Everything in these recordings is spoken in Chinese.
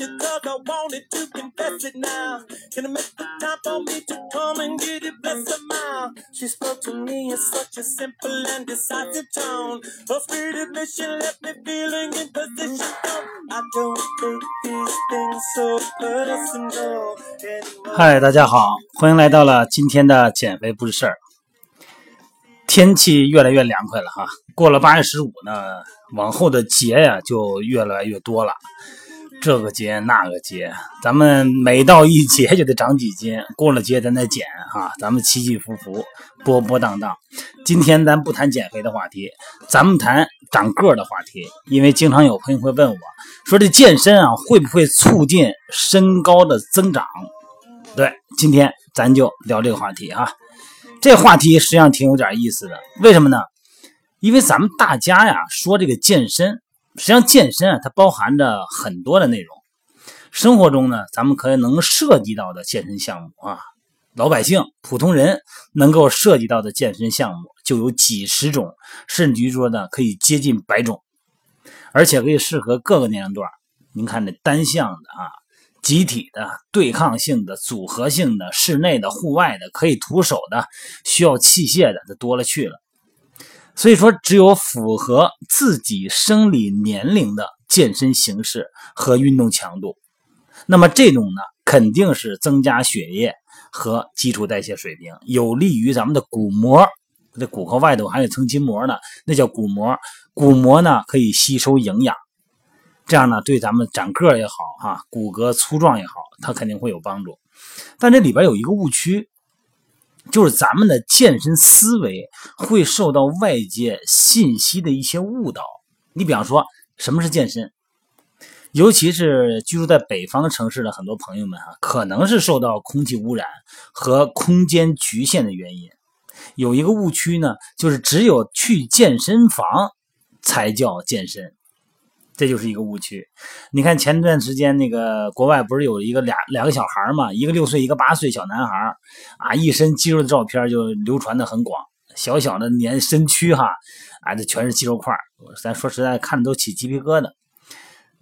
you cause I wanted to confess it now. Can you make the time for me to come and get it? Bless her mouth. She spoke to me in such a simple and decisive tone. Her sweet admission left me feeling in position. I don't take these things so personal. anymore. 嗨，大家好，欢迎来到了今天的减肥不是事儿。天气越来越凉快了哈，过了八月十五呢，往后的节呀就越来越多了，这个节那个节，咱们每到一节就得长几斤，过了节咱再减哈，咱们起起伏伏，波波荡荡。今天咱不谈减肥的话题，咱们谈长个儿的话题，因为经常有朋友会问我说，这健身啊会不会促进身高的增长？对，今天咱就聊这个话题啊。这话题实际上挺有点意思的，为什么呢？因为咱们大家呀说这个健身，实际上健身啊它包含着很多的内容。生活中呢，咱们可能涉及到的健身项目啊，老百姓、普通人能够涉及到的健身项目就有几十种，甚至于说呢可以接近百种，而且可以适合各个年龄段。您看这单项的啊。集体的、对抗性的、组合性的、室内的、户外的、可以徒手的、需要器械的，这多了去了。所以说，只有符合自己生理年龄的健身形式和运动强度，那么这种呢，肯定是增加血液和基础代谢水平，有利于咱们的骨膜。这骨头外头还有一层筋膜呢，那叫骨膜。骨膜呢，可以吸收营养。这样呢，对咱们长个也好，哈，骨骼粗壮也好，它肯定会有帮助。但这里边有一个误区，就是咱们的健身思维会受到外界信息的一些误导。你比方说，什么是健身？尤其是居住在北方城市的很多朋友们哈，可能是受到空气污染和空间局限的原因，有一个误区呢，就是只有去健身房才叫健身。这就是一个误区。你看前段时间那个国外不是有一个俩两个小孩嘛，一个六岁，一个八岁小男孩啊，一身肌肉的照片就流传的很广。小小的年身躯哈，啊，这全是肌肉块咱说实在，看着都起鸡皮疙瘩。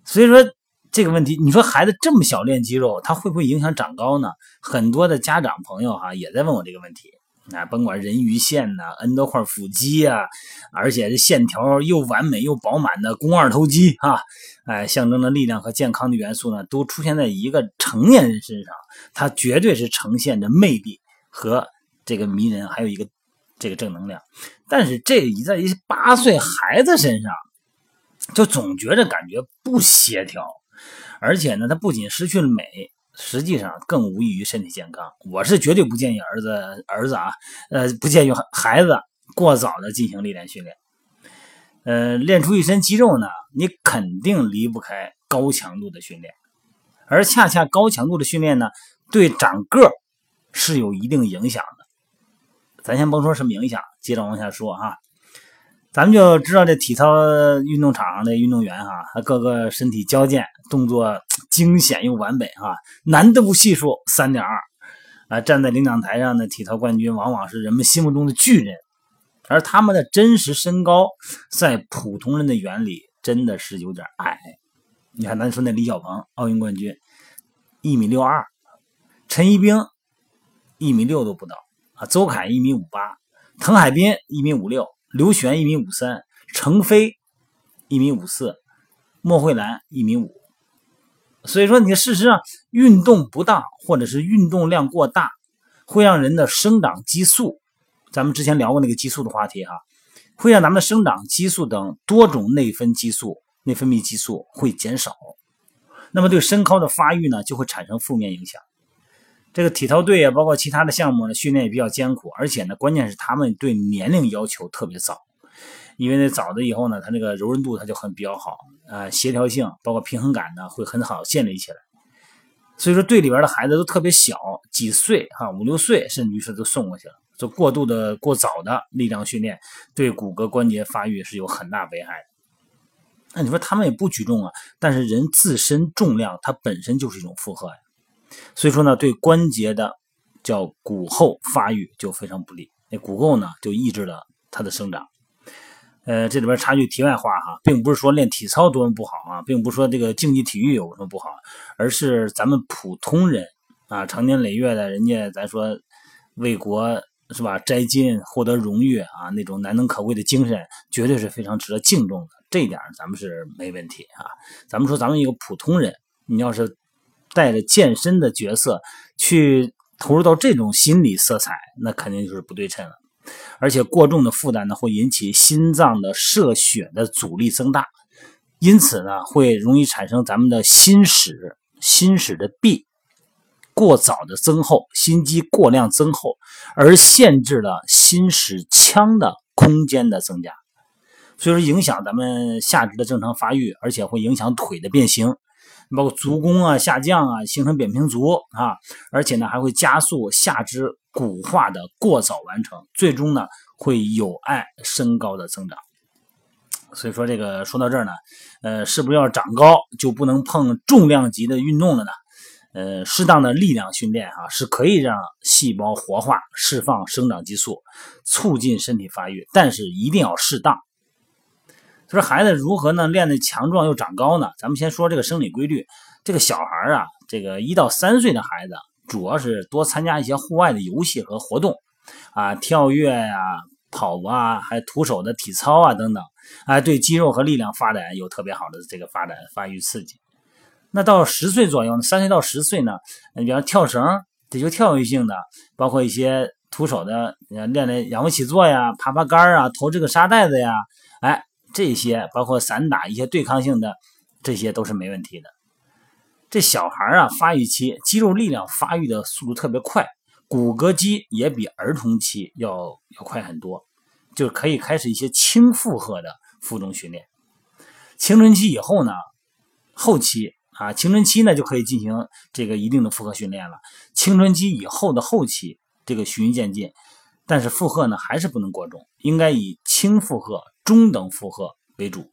所以说这个问题，你说孩子这么小练肌肉，他会不会影响长高呢？很多的家长朋友哈也在问我这个问题。啊，甭管人鱼线呐，N 多块腹肌呀，而且这线条又完美又饱满的肱二头肌啊，哎，象征着力量和健康的元素呢，都出现在一个成年人身上，它绝对是呈现着魅力和这个迷人，还有一个这个正能量。但是这一在一八岁孩子身上，就总觉着感觉不协调，而且呢，他不仅失去了美。实际上更无益于身体健康。我是绝对不建议儿子儿子啊，呃，不建议孩子过早的进行力量训练。呃，练出一身肌肉呢，你肯定离不开高强度的训练，而恰恰高强度的训练呢，对长个是有一定影响的。咱先甭说什么影响，接着往下说哈。咱们就知道这体操运动场上的运动员哈，他个个身体矫健，动作。惊险又完美哈，难度系数三点二啊！站在领奖台上的体操冠军往往是人们心目中的巨人，而他们的真实身高在普通人的眼里真的是有点矮。你看，咱说那李小鹏，奥运冠军，一米六二；陈一冰一米六都不到啊；邹凯一米五八；滕海滨一米五六；刘璇一米五三；程飞一米五四；莫慧兰一米五。所以说，你事实上运动不当，或者是运动量过大，会让人的生长激素，咱们之前聊过那个激素的话题哈，会让咱们的生长激素等多种内分激素、内分泌激素会减少，那么对身高的发育呢，就会产生负面影响。这个体操队啊，包括其他的项目呢，训练也比较艰苦，而且呢，关键是他们对年龄要求特别早。因为那早的以后呢，他那个柔韧度他就很比较好啊，协调性包括平衡感呢会很好建立起来。所以说队里边的孩子都特别小，几岁哈，五六岁甚至于是都送过去了。就过度的过早的力量训练，对骨骼关节发育是有很大危害的。那你说他们也不举重啊，但是人自身重量它本身就是一种负荷呀。所以说呢，对关节的叫骨后发育就非常不利，那骨垢呢就抑制了它的生长。呃，这里边插句题外话哈，并不是说练体操多么不好啊，并不是说这个竞技体育有什么不好，而是咱们普通人啊，长年累月的，人家咱说为国是吧，摘金获得荣誉啊，那种难能可贵的精神，绝对是非常值得敬重的。这一点咱们是没问题啊。咱们说咱们一个普通人，你要是带着健身的角色去投入到这种心理色彩，那肯定就是不对称了。而且过重的负担呢，会引起心脏的射血的阻力增大，因此呢，会容易产生咱们的心室、心室的壁过早的增厚，心肌过量增厚，而限制了心室腔的空间的增加，所以说影响咱们下肢的正常发育，而且会影响腿的变形。包括足弓啊下降啊，形成扁平足啊，而且呢还会加速下肢骨化的过早完成，最终呢会有碍身高的增长。所以说这个说到这儿呢，呃，是不是要长高就不能碰重量级的运动了呢？呃，适当的力量训练啊，是可以让细胞活化、释放生长激素，促进身体发育，但是一定要适当。说孩子如何呢练得强壮又长高呢？咱们先说这个生理规律。这个小孩啊，这个一到三岁的孩子，主要是多参加一些户外的游戏和活动，啊，跳跃呀、跑啊，还徒手的体操啊等等，哎，对肌肉和力量发展有特别好的这个发展发育刺激。那到十岁左右，三岁到十岁呢，你比方跳绳，这就跳跃性的，包括一些徒手的，练练仰卧起坐呀、爬爬杆啊、投这个沙袋子呀，哎。这些包括散打一些对抗性的，这些都是没问题的。这小孩啊，发育期肌肉力量发育的速度特别快，骨骼肌也比儿童期要要快很多，就可以开始一些轻负荷的负重训练。青春期以后呢，后期啊，青春期呢就可以进行这个一定的负荷训练了。青春期以后的后期，这个循序渐进，但是负荷呢还是不能过重，应该以轻负荷。中等负荷为主。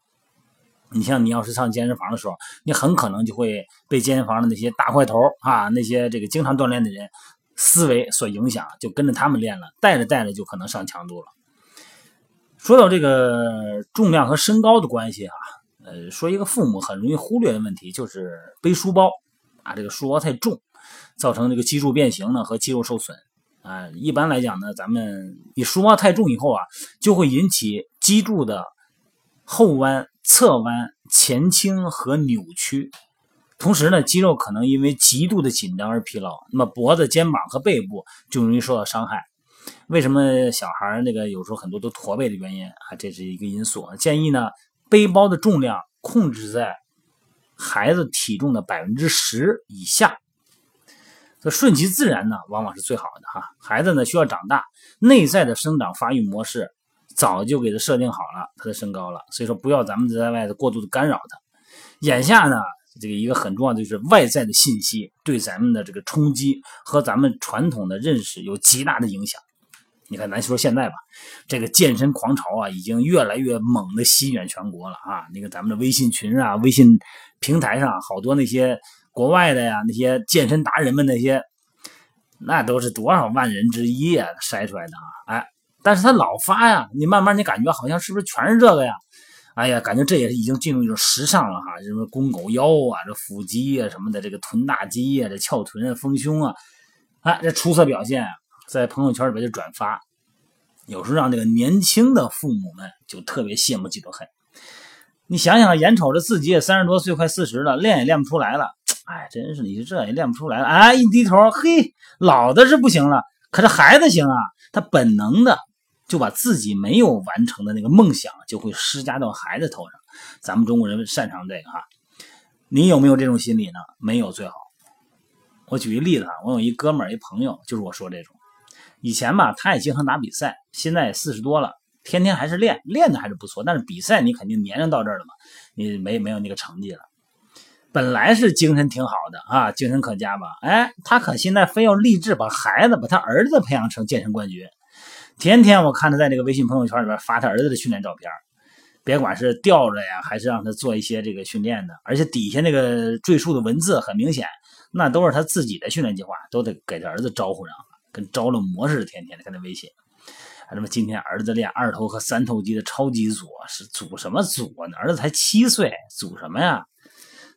你像你要是上健身房的时候，你很可能就会被健身房的那些大块头啊，那些这个经常锻炼的人思维所影响，就跟着他们练了，带着带着就可能上强度了。说到这个重量和身高的关系啊，呃，说一个父母很容易忽略的问题，就是背书包啊，这个书包太重，造成这个脊柱变形呢和肌肉受损。啊，一般来讲呢，咱们你书包太重以后啊，就会引起脊柱的后弯、侧弯、前倾和扭曲，同时呢，肌肉可能因为极度的紧张而疲劳，那么脖子、肩膀和背部就容易受到伤害。为什么小孩那个有时候很多都驼背的原因啊？这是一个因素。建议呢，背包的重量控制在孩子体重的百分之十以下。这顺其自然呢，往往是最好的哈。孩子呢需要长大，内在的生长发育模式早就给他设定好了，他的身高了。所以说不要咱们在外头过度的干扰他。眼下呢，这个一个很重要的就是外在的信息对咱们的这个冲击和咱们传统的认识有极大的影响。你看咱说现在吧，这个健身狂潮啊，已经越来越猛的席卷全国了啊。那个咱们的微信群啊，微信平台上好多那些。国外的呀，那些健身达人们那些，那都是多少万人之一啊筛出来的啊！哎，但是他老发呀，你慢慢你感觉好像是不是全是这个呀？哎呀，感觉这也是已经进入一种时尚了哈，什么公狗腰啊，这腹肌啊什么的，这个臀大肌啊，这翘臀啊，丰胸啊，哎，这出色表现在朋友圈里边就转发，有时候让这个年轻的父母们就特别羡慕嫉妒恨。你想想，眼瞅着自己也三十多岁，快四十了，练也练不出来了。哎，真是你这也练不出来了。哎，一低头，嘿，老的是不行了，可是孩子行啊。他本能的就把自己没有完成的那个梦想，就会施加到孩子头上。咱们中国人擅长这个哈。你有没有这种心理呢？没有最好。我举一例子啊，我有一哥们儿，一朋友，就是我说这种。以前吧，他也经常打比赛，现在也四十多了，天天还是练，练的还是不错。但是比赛你肯定年龄到这儿了嘛，你没没有那个成绩了。本来是精神挺好的啊，精神可嘉吧？哎，他可现在非要立志把孩子，把他儿子培养成健身冠军。天天我看他在那个微信朋友圈里边发他儿子的训练照片，别管是吊着呀，还是让他做一些这个训练的，而且底下那个赘述的文字很明显，那都是他自己的训练计划，都得给他儿子招呼上了，跟招了魔似的，天天的跟他微信。什么今天儿子练二头和三头肌的超级组，是组什么组啊？那儿子才七岁，组什么呀？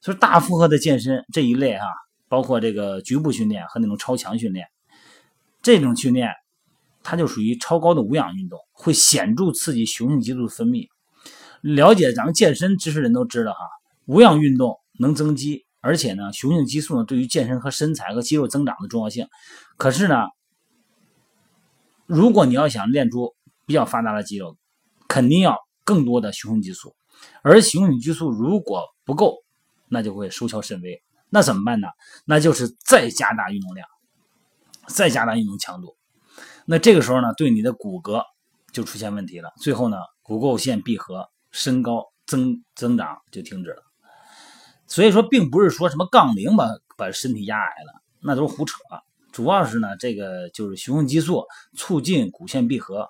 所以大负荷的健身这一类哈，包括这个局部训练和那种超强训练，这种训练它就属于超高的无氧运动，会显著刺激雄性激素分泌。了解咱们健身知识人都知道哈，无氧运动能增肌，而且呢，雄性激素呢对于健身和身材和肌肉增长的重要性。可是呢，如果你要想练出比较发达的肌肉，肯定要更多的雄性激素，而雄性激素如果不够，那就会收效甚微。那怎么办呢？那就是再加大运动量，再加大运动强度。那这个时候呢，对你的骨骼就出现问题了，最后呢，骨垢线闭合。身高增增长就停止了，所以说并不是说什么杠铃把把身体压矮了，那都是胡扯。主要是呢，这个就是雄性激素促进骨线闭合，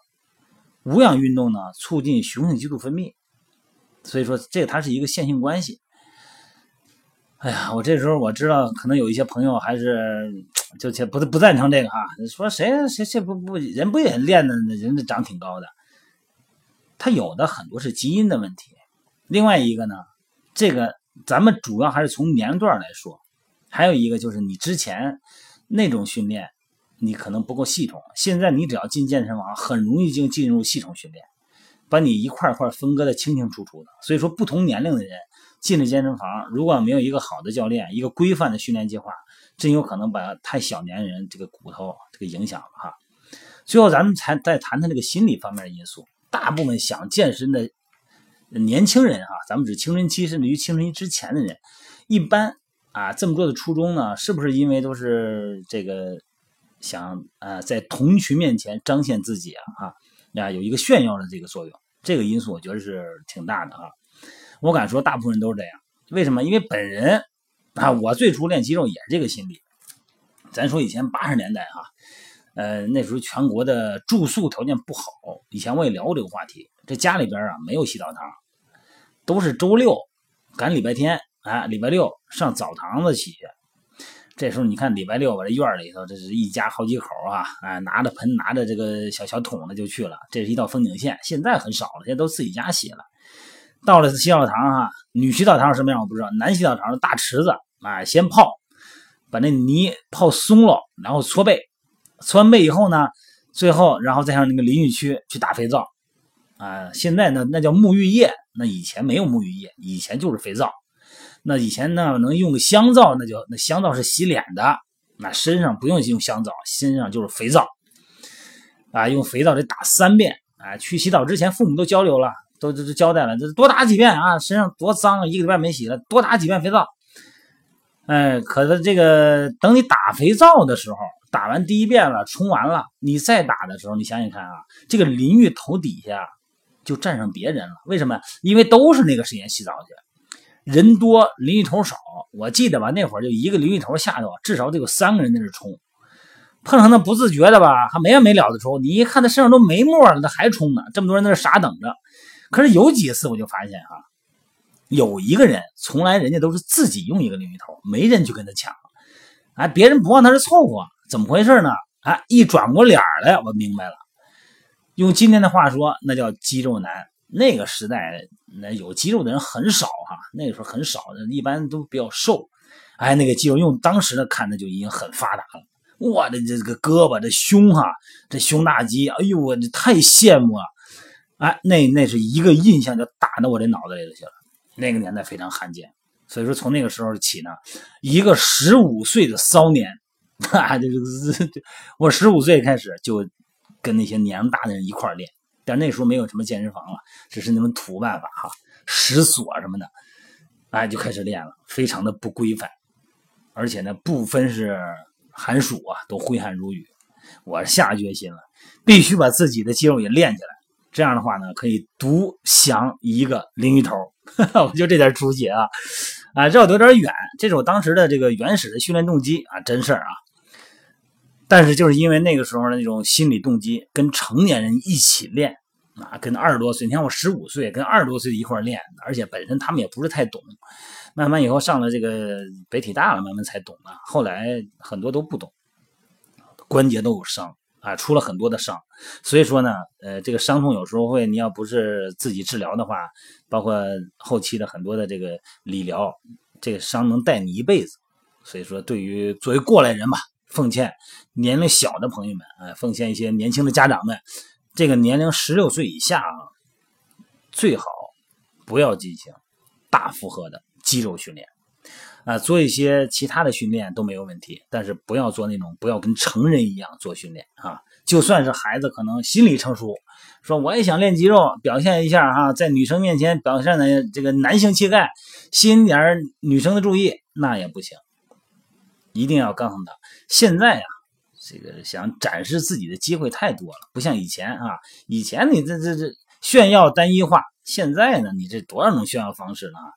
无氧运动呢促进雄性激素分泌，所以说这它是一个线性关系。哎呀，我这时候我知道，可能有一些朋友还是就且不不赞成这个哈，说谁谁谁不不人不也练的人家长挺高的。他有的很多是基因的问题，另外一个呢，这个咱们主要还是从年龄段来说，还有一个就是你之前那种训练，你可能不够系统。现在你只要进健身房，很容易就进入系统训练，把你一块块分割的清清楚楚的。所以说，不同年龄的人进了健身房，如果没有一个好的教练，一个规范的训练计划，真有可能把太小年人这个骨头这个影响了哈。最后，咱们才再谈谈这个心理方面的因素。大部分想健身的年轻人啊，咱们指青春期甚至于青春期之前的人，一般啊这么做的初衷呢，是不是因为都是这个想啊在同群面前彰显自己啊啊呀有一个炫耀的这个作用？这个因素我觉得是挺大的啊。我敢说大部分人都是这样。为什么？因为本人啊，我最初练肌肉也是这个心理。咱说以前八十年代哈。呃，那时候全国的住宿条件不好，以前我也聊过这个话题。这家里边啊没有洗澡堂，都是周六赶礼拜天啊，礼拜六上澡堂子洗去。这时候你看礼拜六，我这院里头这是一家好几口啊，哎，拿着盆拿着这个小小桶的就去了。这是一道风景线，现在很少了，现在都自己家洗了。到了洗澡堂啊，女洗澡堂什么样我不知道，男洗澡堂大池子啊，先泡，把那泥泡松了，然后搓背。搓完背以后呢，最后然后再上那个淋浴区去打肥皂，啊，现在呢那叫沐浴液，那以前没有沐浴液，以前就是肥皂。那以前呢能用个香皂，那就那香皂是洗脸的，那身上不用用香皂，身上就是肥皂，啊，用肥皂得打三遍，啊，去洗澡之前父母都交流了，都都都交代了，这多打几遍啊，身上多脏啊，一个礼拜没洗了，多打几遍肥皂。哎，可是这个等你打肥皂的时候。打完第一遍了，冲完了，你再打的时候，你想想看啊，这个淋浴头底下就站上别人了。为什么？因为都是那个时间洗澡去，人多淋浴头少。我记得吧，那会儿就一个淋浴头下头至少得有三个人在那冲，碰上那不自觉的吧，还没完没了的冲。你一看他身上都没沫了，他还冲呢。这么多人在那傻等着。可是有几次我就发现啊，有一个人从来人家都是自己用一个淋浴头，没人去跟他抢，哎，别人不往他这凑合。怎么回事呢？啊，一转过脸来，我明白了。用今天的话说，那叫肌肉男。那个时代，那有肌肉的人很少哈。那个时候很少，一般都比较瘦。哎，那个肌肉用当时的看，那就已经很发达了。我的这个胳膊、这胸哈，这胸大肌，哎呦，我这太羡慕了。哎，那那是一个印象，就打到我这脑子里头去了。那个年代非常罕见，所以说从那个时候起呢，一个十五岁的骚年。啊，就是，我十五岁开始就跟那些年龄大的人一块练，但那时候没有什么健身房了，只是那种土办法哈，石锁什么的，哎，就开始练了，非常的不规范，而且呢，不分是寒暑啊，都挥汗如雨。我下决心了，必须把自己的肌肉也练起来，这样的话呢，可以独享一个淋浴头。我就这点出息啊，啊，绕得有点远，这是我当时的这个原始的训练动机啊，真事儿啊。但是就是因为那个时候的那种心理动机，跟成年人一起练啊，跟二十多岁，你看我十五岁跟二十多岁一块练，而且本身他们也不是太懂，慢慢以后上了这个北体大了，慢慢才懂啊。后来很多都不懂，关节都有伤啊，出了很多的伤。所以说呢，呃，这个伤痛有时候会，你要不是自己治疗的话，包括后期的很多的这个理疗，这个伤能带你一辈子。所以说，对于作为过来人吧，奉劝年龄小的朋友们，啊，奉劝一些年轻的家长们，这个年龄十六岁以下啊，最好不要进行大负荷的肌肉训练。啊，做一些其他的训练都没有问题，但是不要做那种不要跟成人一样做训练啊。就算是孩子可能心理成熟，说我也想练肌肉，表现一下哈，在女生面前表现的这个男性气概，吸引点女生的注意，那也不行。一定要告诉他，现在呀，这个想展示自己的机会太多了，不像以前啊，以前你这这这炫耀单一化，现在呢，你这多少种炫耀方式了啊？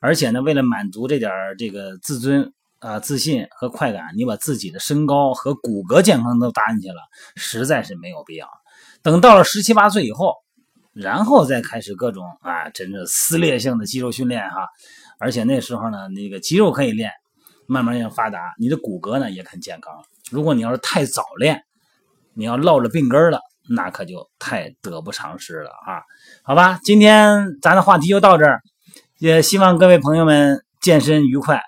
而且呢，为了满足这点这个自尊啊、自信和快感，你把自己的身高和骨骼健康都搭进去了，实在是没有必要。等到了十七八岁以后，然后再开始各种啊，真正撕裂性的肌肉训练哈。而且那时候呢，那个肌肉可以练，慢慢要发达，你的骨骼呢也很健康。如果你要是太早练，你要落着病根了，那可就太得不偿失了啊。好吧，今天咱的话题就到这儿。也希望各位朋友们健身愉快。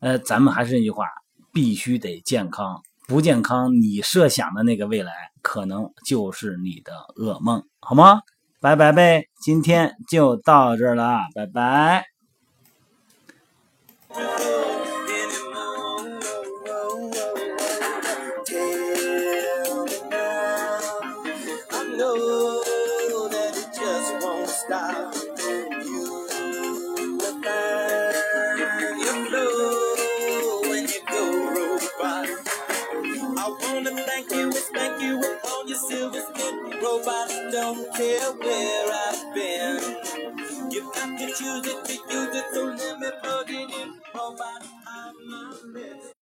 呃，咱们还是那句话，必须得健康，不健康，你设想的那个未来可能就是你的噩梦，好吗？拜拜呗，今天就到这儿了，拜拜。still will.